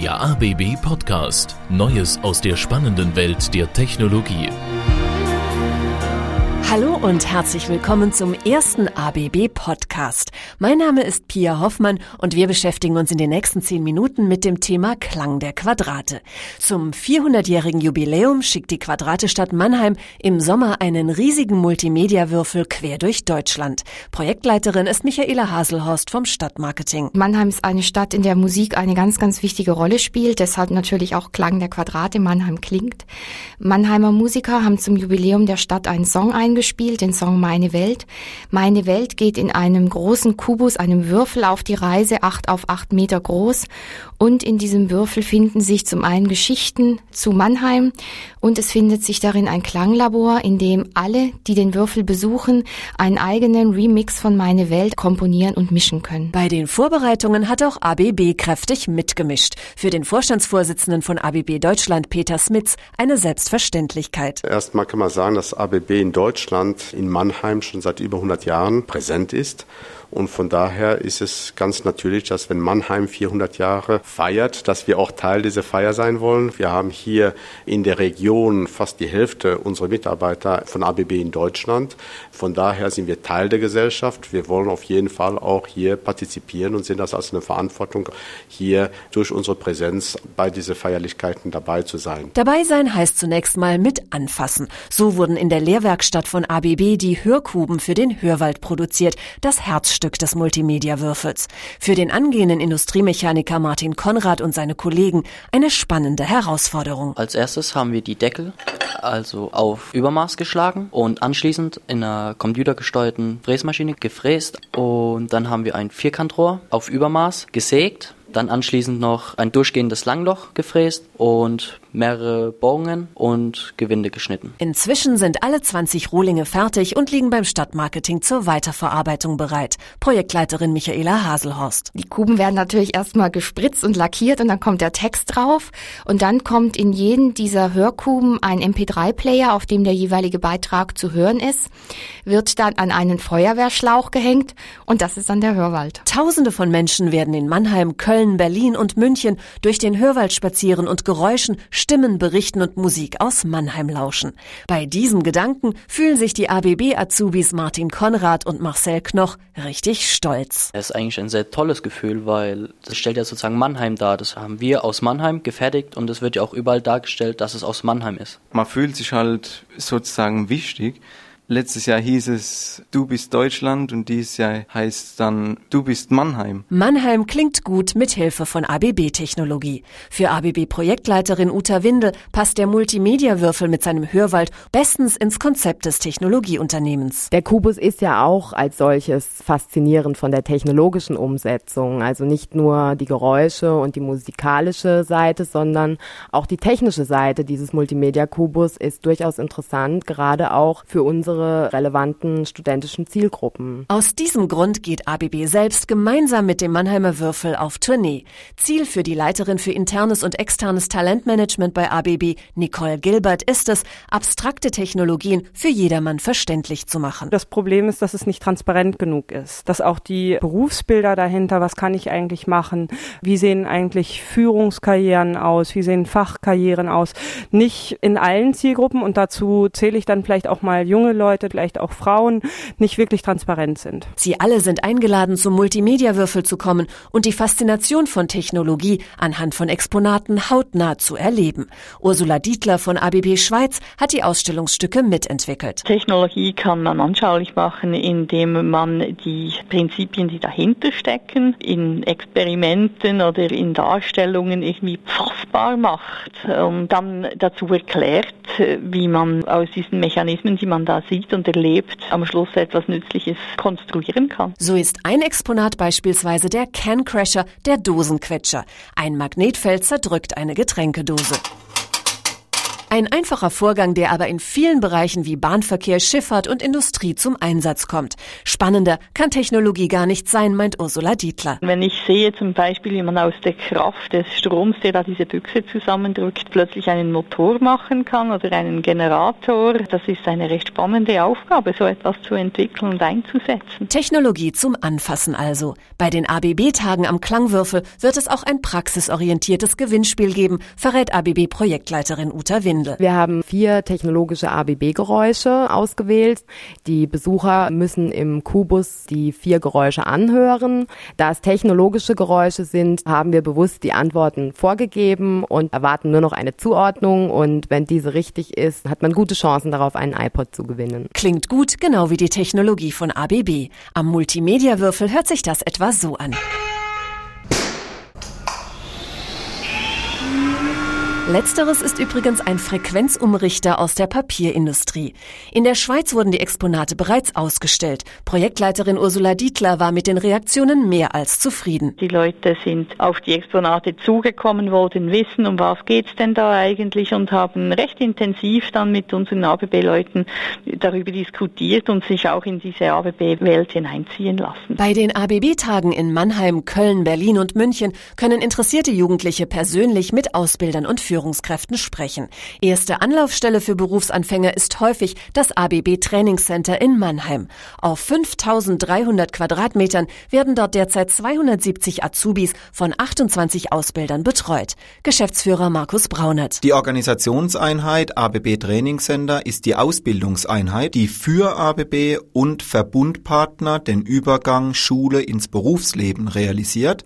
Der ABB Podcast. Neues aus der spannenden Welt der Technologie. Hallo und herzlich willkommen zum ersten ABB Podcast. Mein Name ist Pia Hoffmann und wir beschäftigen uns in den nächsten zehn Minuten mit dem Thema Klang der Quadrate. Zum 400-jährigen Jubiläum schickt die Quadratestadt Mannheim im Sommer einen riesigen Multimedia-Würfel quer durch Deutschland. Projektleiterin ist Michaela Haselhorst vom Stadtmarketing. Mannheim ist eine Stadt, in der Musik eine ganz, ganz wichtige Rolle spielt. Deshalb natürlich auch Klang der Quadrate. Mannheim klingt. Mannheimer Musiker haben zum Jubiläum der Stadt einen Song eingespielt gespielt, den Song Meine Welt. Meine Welt geht in einem großen Kubus, einem Würfel auf die Reise, acht auf acht Meter groß. Und in diesem Würfel finden sich zum einen Geschichten zu Mannheim und es findet sich darin ein Klanglabor, in dem alle, die den Würfel besuchen, einen eigenen Remix von Meine Welt komponieren und mischen können. Bei den Vorbereitungen hat auch ABB kräftig mitgemischt. Für den Vorstandsvorsitzenden von ABB Deutschland, Peter Smits, eine Selbstverständlichkeit. Erstmal kann man sagen, dass ABB in Deutschland Deutschland in Mannheim schon seit über 100 Jahren präsent ist und von daher ist es ganz natürlich, dass wenn Mannheim 400 Jahre feiert, dass wir auch Teil dieser Feier sein wollen. Wir haben hier in der Region fast die Hälfte unserer Mitarbeiter von ABB in Deutschland. Von daher sind wir Teil der Gesellschaft. Wir wollen auf jeden Fall auch hier partizipieren und sehen das als eine Verantwortung, hier durch unsere Präsenz bei diesen Feierlichkeiten dabei zu sein. Dabei sein heißt zunächst mal mit anfassen. So wurden in der Lehrwerkstatt von ABB die Hörkuben für den Hörwald produziert, das Herz Herzstück des Multimedia-Würfels. Für den angehenden Industriemechaniker Martin Konrad und seine Kollegen eine spannende Herausforderung. Als erstes haben wir die Deckel also auf Übermaß geschlagen und anschließend in einer computergesteuerten Fräsmaschine gefräst und dann haben wir ein Vierkantrohr auf Übermaß gesägt dann anschließend noch ein durchgehendes Langloch gefräst und mehrere Bohrungen und Gewinde geschnitten. Inzwischen sind alle 20 Rohlinge fertig und liegen beim Stadtmarketing zur Weiterverarbeitung bereit. Projektleiterin Michaela Haselhorst. Die Kuben werden natürlich erstmal gespritzt und lackiert und dann kommt der Text drauf und dann kommt in jeden dieser Hörkuben ein MP3-Player, auf dem der jeweilige Beitrag zu hören ist, wird dann an einen Feuerwehrschlauch gehängt und das ist dann der Hörwald. Tausende von Menschen werden in Mannheim, Köln, Köln, Berlin und München durch den Hörwald spazieren und Geräuschen, Stimmen berichten und Musik aus Mannheim lauschen. Bei diesem Gedanken fühlen sich die ABB-Azubis Martin Konrad und Marcel Knoch richtig stolz. Es ist eigentlich ein sehr tolles Gefühl, weil das stellt ja sozusagen Mannheim dar. Das haben wir aus Mannheim gefertigt und es wird ja auch überall dargestellt, dass es aus Mannheim ist. Man fühlt sich halt sozusagen wichtig Letztes Jahr hieß es Du bist Deutschland und dieses Jahr heißt dann Du bist Mannheim. Mannheim klingt gut mit Hilfe von ABB-Technologie. Für ABB-Projektleiterin Uta Windel passt der Multimedia-Würfel mit seinem Hörwald bestens ins Konzept des Technologieunternehmens. Der Kubus ist ja auch als solches faszinierend von der technologischen Umsetzung. Also nicht nur die Geräusche und die musikalische Seite, sondern auch die technische Seite dieses Multimedia-Kubus ist durchaus interessant, gerade auch für unsere unsere relevanten studentischen Zielgruppen. Aus diesem Grund geht ABB selbst gemeinsam mit dem Mannheimer Würfel auf Tournee. Ziel für die Leiterin für internes und externes Talentmanagement bei ABB, Nicole Gilbert, ist es, abstrakte Technologien für jedermann verständlich zu machen. Das Problem ist, dass es nicht transparent genug ist, dass auch die Berufsbilder dahinter, was kann ich eigentlich machen, wie sehen eigentlich Führungskarrieren aus, wie sehen Fachkarrieren aus, nicht in allen Zielgruppen und dazu zähle ich dann vielleicht auch mal junge Leute, Leute, vielleicht auch Frauen, nicht wirklich transparent sind. Sie alle sind eingeladen, zum Multimedia-Würfel zu kommen und die Faszination von Technologie anhand von Exponaten hautnah zu erleben. Ursula Dietler von ABB Schweiz hat die Ausstellungsstücke mitentwickelt. Technologie kann man anschaulich machen, indem man die Prinzipien, die dahinter stecken, in Experimenten oder in Darstellungen irgendwie fassbar macht und dann dazu erklärt, wie man aus diesen Mechanismen, die man da sieht und erlebt, am Schluss etwas Nützliches konstruieren kann. So ist ein Exponat beispielsweise der Can Crasher, der Dosenquetscher. Ein Magnetfeld zerdrückt eine Getränkedose. Ein einfacher Vorgang, der aber in vielen Bereichen wie Bahnverkehr, Schifffahrt und Industrie zum Einsatz kommt. Spannender kann Technologie gar nicht sein, meint Ursula Dietler. Wenn ich sehe zum Beispiel, wie man aus der Kraft des Stroms, der da diese Büchse zusammendrückt, plötzlich einen Motor machen kann oder einen Generator, das ist eine recht spannende Aufgabe, so etwas zu entwickeln und einzusetzen. Technologie zum Anfassen also. Bei den ABB-Tagen am Klangwürfel wird es auch ein praxisorientiertes Gewinnspiel geben, verrät ABB-Projektleiterin Uta Windel. Wir haben vier technologische ABB-Geräusche ausgewählt. Die Besucher müssen im Kubus die vier Geräusche anhören. Da es technologische Geräusche sind, haben wir bewusst die Antworten vorgegeben und erwarten nur noch eine Zuordnung. Und wenn diese richtig ist, hat man gute Chancen darauf, einen iPod zu gewinnen. Klingt gut, genau wie die Technologie von ABB. Am Multimedia-Würfel hört sich das etwa so an. Letzteres ist übrigens ein Frequenzumrichter aus der Papierindustrie. In der Schweiz wurden die Exponate bereits ausgestellt. Projektleiterin Ursula Dietler war mit den Reaktionen mehr als zufrieden. Die Leute sind auf die Exponate zugekommen, wollten wissen, um was geht's denn da eigentlich und haben recht intensiv dann mit unseren ABB-Leuten darüber diskutiert und sich auch in diese ABB-Welt hineinziehen lassen. Bei den ABB-Tagen in Mannheim, Köln, Berlin und München können interessierte Jugendliche persönlich mit Ausbildern und Führern Führungskräften sprechen. Erste Anlaufstelle für Berufsanfänger ist häufig das ABB Trainingscenter in Mannheim. Auf 5300 Quadratmetern werden dort derzeit 270 Azubis von 28 Ausbildern betreut. Geschäftsführer Markus Braunert. Die Organisationseinheit ABB Trainingscenter ist die Ausbildungseinheit, die für ABB und Verbundpartner den Übergang Schule ins Berufsleben realisiert.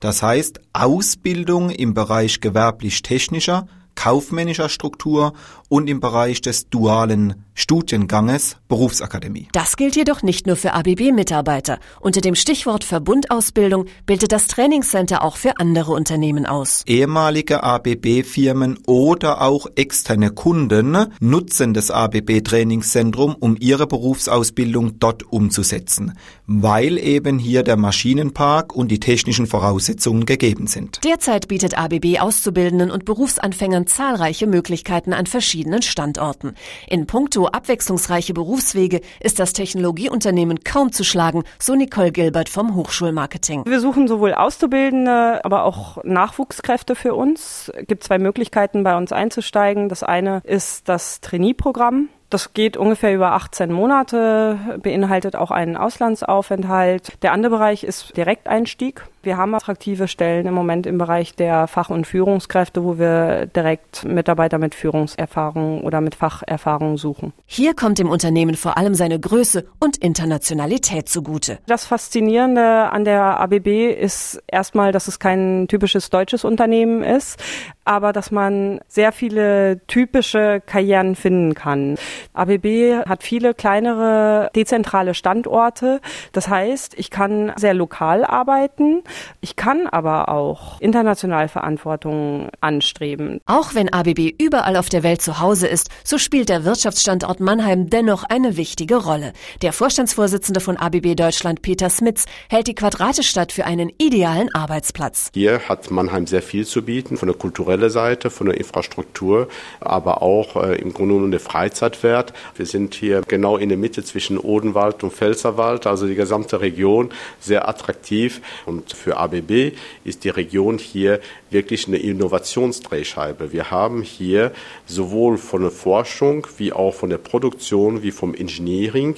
Das heißt Ausbildung im Bereich gewerblich-technischer, kaufmännischer Struktur und im Bereich des dualen Studienganges Berufsakademie. Das gilt jedoch nicht nur für ABB-Mitarbeiter. Unter dem Stichwort Verbundausbildung bildet das Trainingscenter auch für andere Unternehmen aus. Ehemalige ABB-Firmen oder auch externe Kunden nutzen das ABB-Trainingszentrum, um ihre Berufsausbildung dort umzusetzen, weil eben hier der Maschinenpark und die technischen Voraussetzungen gegeben sind. Derzeit bietet ABB Auszubildenden und Berufsanfängern zahlreiche Möglichkeiten an verschiedenen Standorten. In puncto abwechslungsreiche Berufswege ist das Technologieunternehmen kaum zu schlagen, so Nicole Gilbert vom Hochschulmarketing. Wir suchen sowohl Auszubildende, aber auch Nachwuchskräfte für uns. Es gibt zwei Möglichkeiten, bei uns einzusteigen. Das eine ist das Trainee-Programm. Das geht ungefähr über 18 Monate, beinhaltet auch einen Auslandsaufenthalt. Der andere Bereich ist Direkteinstieg. Wir haben attraktive Stellen im Moment im Bereich der Fach- und Führungskräfte, wo wir direkt Mitarbeiter mit Führungserfahrung oder mit Facherfahrung suchen. Hier kommt dem Unternehmen vor allem seine Größe und Internationalität zugute. Das Faszinierende an der ABB ist erstmal, dass es kein typisches deutsches Unternehmen ist, aber dass man sehr viele typische Karrieren finden kann. ABB hat viele kleinere dezentrale Standorte. Das heißt, ich kann sehr lokal arbeiten. Ich kann aber auch international Verantwortung anstreben. Auch wenn ABB überall auf der Welt zu Hause ist, so spielt der Wirtschaftsstandort Mannheim dennoch eine wichtige Rolle. Der Vorstandsvorsitzende von ABB Deutschland, Peter Smitz, hält die Quadratestadt für einen idealen Arbeitsplatz. Hier hat Mannheim sehr viel zu bieten, von der kulturellen Seite, von der Infrastruktur, aber auch äh, im Grunde genommen der Freizeitwert. Wir sind hier genau in der Mitte zwischen Odenwald und Pfälzerwald, also die gesamte Region, sehr attraktiv. Und für ABB ist die Region hier wirklich eine Innovationsdrehscheibe. Wir haben hier sowohl von der Forschung wie auch von der Produktion wie vom Engineering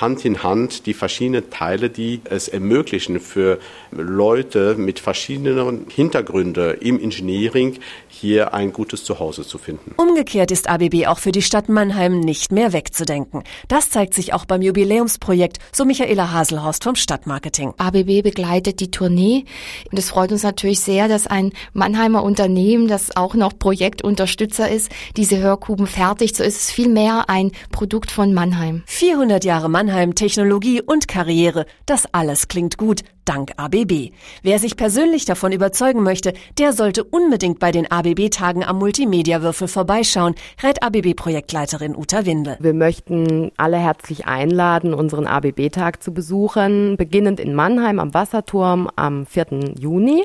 Hand in Hand die verschiedenen Teile, die es ermöglichen für Leute mit verschiedenen Hintergründen im Engineering hier ein gutes Zuhause zu finden. Umgekehrt ist ABB auch für die Stadt Mannheim nicht mehr wegzudenken. Das zeigt sich auch beim Jubiläumsprojekt, so Michaela Haselhorst vom Stadtmarketing. ABB begleitet die Tournee und es freut uns natürlich sehr, dass ein Mannheimer Unternehmen, das auch noch Projektunterstützer ist, diese Hörkuben fertigt. So ist es vielmehr ein Produkt von Mannheim. 400 Jahre Mannheim, Technologie und Karriere, das alles klingt gut, dank ABB. Wer sich persönlich davon überzeugen möchte, der sollte unbedingt bei den ABB-Tagen am Multimedia-Würfel vorbeischauen, rät ABB-Projektleiterin Uta Windel. Wir möchten alle herzlich einladen, unseren ABB-Tag zu besuchen, beginnend in Mannheim am Wasserturm am 4. Juni.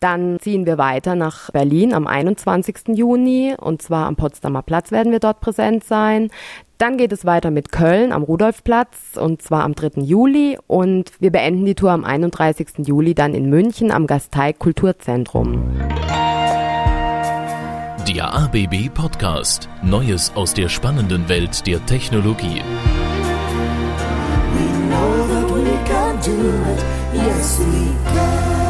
Dann ziehen wir weiter nach Berlin am 21. Juni und zwar am Potsdamer Platz werden wir dort präsent sein. Dann geht es weiter mit Köln am Rudolfplatz und zwar am 3. Juli und wir beenden die Tour am 31. Juli dann in München am Gasteig Kulturzentrum. Der ABB Podcast. Neues aus der spannenden Welt der Technologie. Yes, we can.